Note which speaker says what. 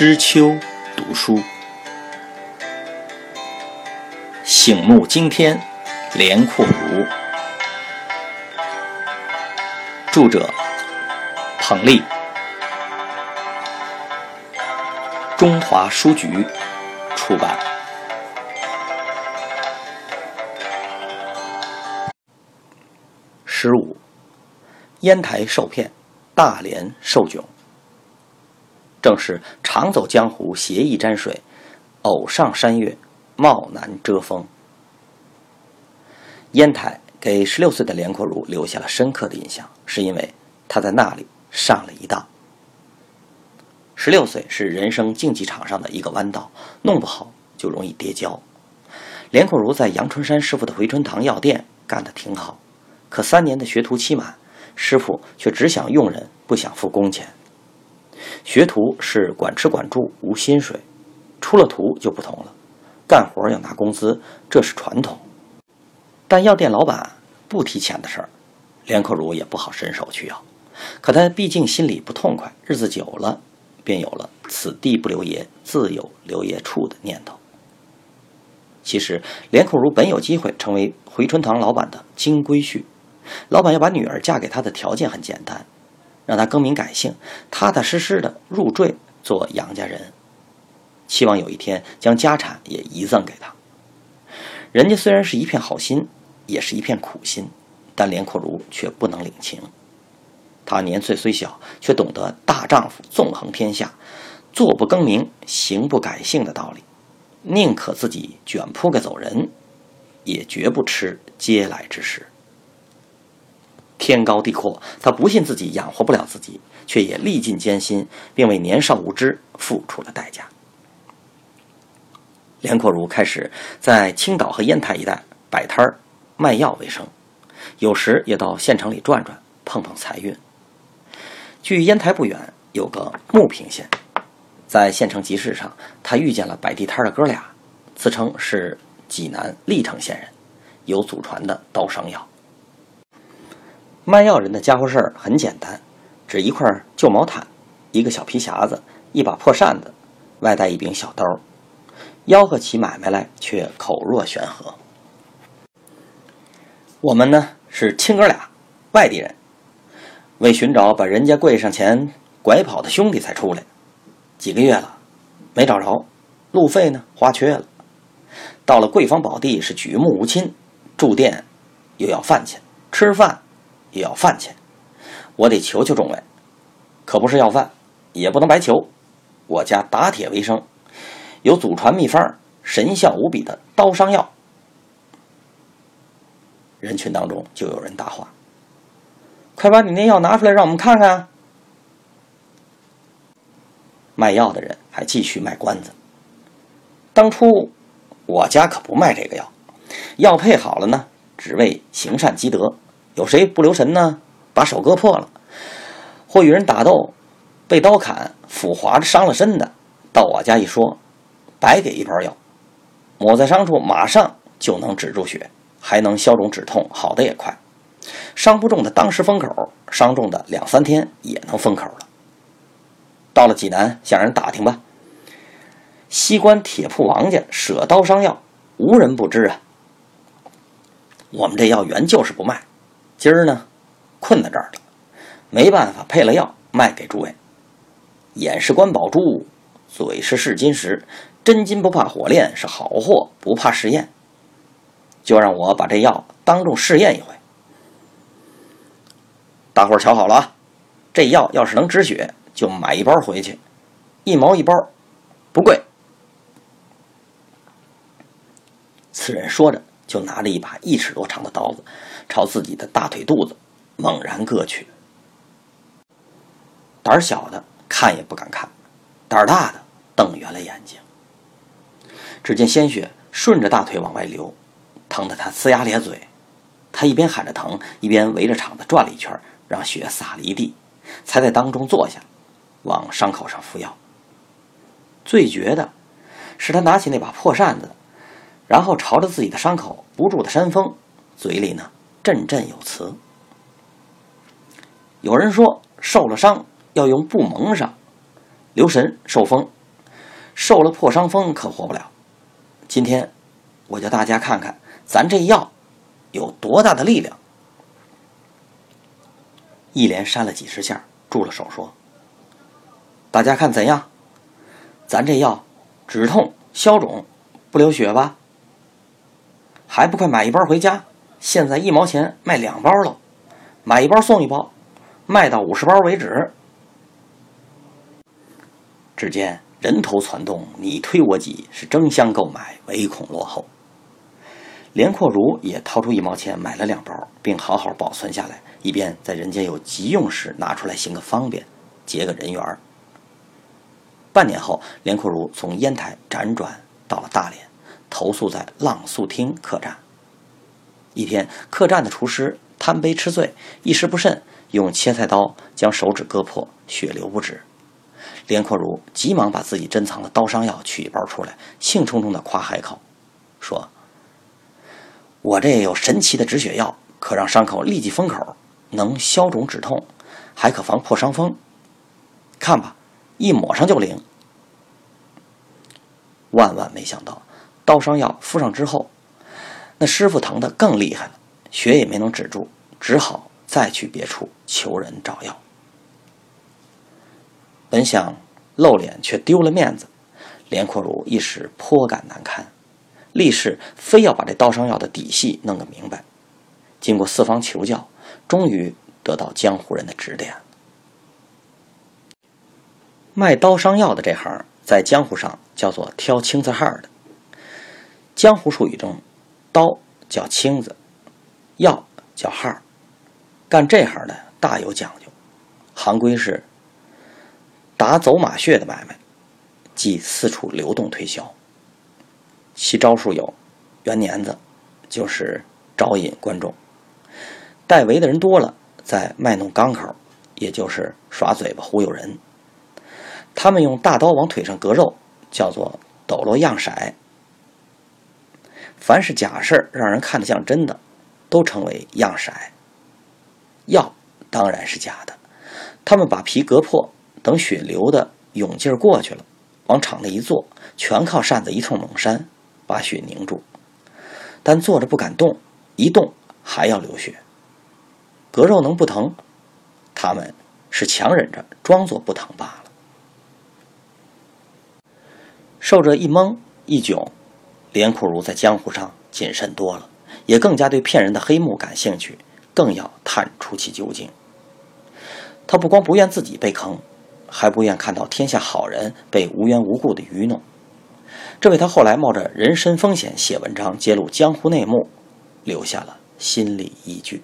Speaker 1: 知秋读书，醒目惊天，连阔如。著者：彭丽，中华书局出版。十五，烟台受骗，大连受窘。正是常走江湖，携意沾水；偶上山岳，貌难遮风。烟台给十六岁的连阔如留下了深刻的印象，是因为他在那里上了一当。十六岁是人生竞技场上的一个弯道，弄不好就容易跌跤。连阔如在杨春山师傅的回春堂药店干得挺好，可三年的学徒期满，师傅却只想用人，不想付工钱。学徒是管吃管住无薪水，出了徒就不同了，干活要拿工资，这是传统。但药店老板不提钱的事儿，连阔如也不好伸手去要。可他毕竟心里不痛快，日子久了，便有了“此地不留爷，自有留爷处”的念头。其实，连阔如本有机会成为回春堂老板的金龟婿，老板要把女儿嫁给他的条件很简单。让他更名改姓，踏踏实实的入赘做杨家人，期望有一天将家产也遗赠给他。人家虽然是一片好心，也是一片苦心，但连阔如却不能领情。他年岁虽小，却懂得大丈夫纵横天下，坐不更名，行不改姓的道理，宁可自己卷铺盖走人，也绝不吃嗟来之食。天高地阔，他不信自己养活不了自己，却也历尽艰辛，并为年少无知付出了代价。连阔如开始在青岛和烟台一带摆摊儿卖药为生，有时也到县城里转转，碰碰财运。距烟台不远有个牟平县，在县城集市上，他遇见了摆地摊的哥俩，自称是济南历城县人，有祖传的刀伤药。卖药人的家伙事儿很简单，只一块旧毛毯，一个小皮匣子，一把破扇子，外带一柄小刀，吆喝起买卖来却口若悬河。我们呢是亲哥俩，外地人，为寻找把人家柜上钱拐跑的兄弟才出来，几个月了，没找着，路费呢花缺了，到了贵方宝地是举目无亲，住店又要饭钱，吃饭。也要饭钱，我得求求众位，可不是要饭，也不能白求。我家打铁为生，有祖传秘方，神效无比的刀伤药。人群当中就有人答话：“快把你那药拿出来，让我们看看。”卖药的人还继续卖关子：“当初我家可不卖这个药，药配好了呢，只为行善积德。”有谁不留神呢？把手割破了，或与人打斗，被刀砍，斧划伤了身的，到我家一说，白给一包药，抹在伤处，马上就能止住血，还能消肿止痛，好的也快。伤不重的当时封口，伤重的两三天也能封口了。到了济南，向人打听吧。西关铁铺王家舍刀伤药，无人不知啊。我们这药原就是不卖。今儿呢，困在这儿了，没办法，配了药卖给诸位。眼是官宝珠，嘴是试金石，真金不怕火炼，是好货不怕试验。就让我把这药当众试验一回。大伙儿瞧好了啊，这药要是能止血，就买一包回去，一毛一包，不贵。此人说着。就拿着一把一尺多长的刀子，朝自己的大腿肚子猛然割去。胆儿小的看也不敢看，胆儿大的瞪圆了眼睛。只见鲜血顺着大腿往外流，疼得他呲牙咧嘴。他一边喊着疼，一边围着场子转了一圈，让血洒了一地，才在当中坐下，往伤口上敷药。最绝的是，他拿起那把破扇子。然后朝着自己的伤口不住的扇风，嘴里呢振振有词。有人说受了伤要用布蒙上，留神受风受了破伤风可活不了。今天我叫大家看看咱这药有多大的力量。一连扇了几十下，住了手说：“大家看怎样？咱这药止痛消肿，不流血吧？还不快买一包回家？现在一毛钱卖两包了，买一包送一包，卖到五十包为止。”只见人头攒动，你推我挤，是争相购买，唯恐落后。连阔如也掏出一毛钱买了两包，并好好保存下来。以便在人间有急用时拿出来行个方便，结个人缘。半年后，连阔如从烟台辗转到了大连，投宿在浪速厅客栈。一天，客栈的厨师贪杯吃醉，一时不慎用切菜刀将手指割破，血流不止。连阔如急忙把自己珍藏的刀伤药取一包出来，兴冲冲地夸海口，说：“我这有神奇的止血药，可让伤口立即封口。”能消肿止痛，还可防破伤风。看吧，一抹上就灵。万万没想到，刀伤药敷上之后，那师傅疼的更厉害了，血也没能止住，只好再去别处求人找药。本想露脸，却丢了面子，连阔如一时颇感难堪，立誓非要把这刀伤药的底细弄个明白。经过四方求教。终于得到江湖人的指点。卖刀伤药的这行，在江湖上叫做挑青字号的。江湖术语中，刀叫青子，药叫号。干这行的大有讲究，行规是打走马穴的买卖，即四处流动推销。其招数有圆年子，就是招引观众。代围的人多了，在卖弄钢口，也就是耍嘴巴忽悠人。他们用大刀往腿上割肉，叫做抖落样色。凡是假事，让人看得像真的，都称为样色。药当然是假的。他们把皮割破，等血流的涌劲儿过去了，往场内一坐，全靠扇子一通猛扇，把血凝住。但坐着不敢动，一动还要流血。割肉能不疼？他们是强忍着，装作不疼罢了。受着一蒙一窘，连阔如在江湖上谨慎多了，也更加对骗人的黑幕感兴趣，更要探出其究竟。他不光不愿自己被坑，还不愿看到天下好人被无缘无故的愚弄，这为他后来冒着人身风险写文章揭露江湖内幕留下了心理依据。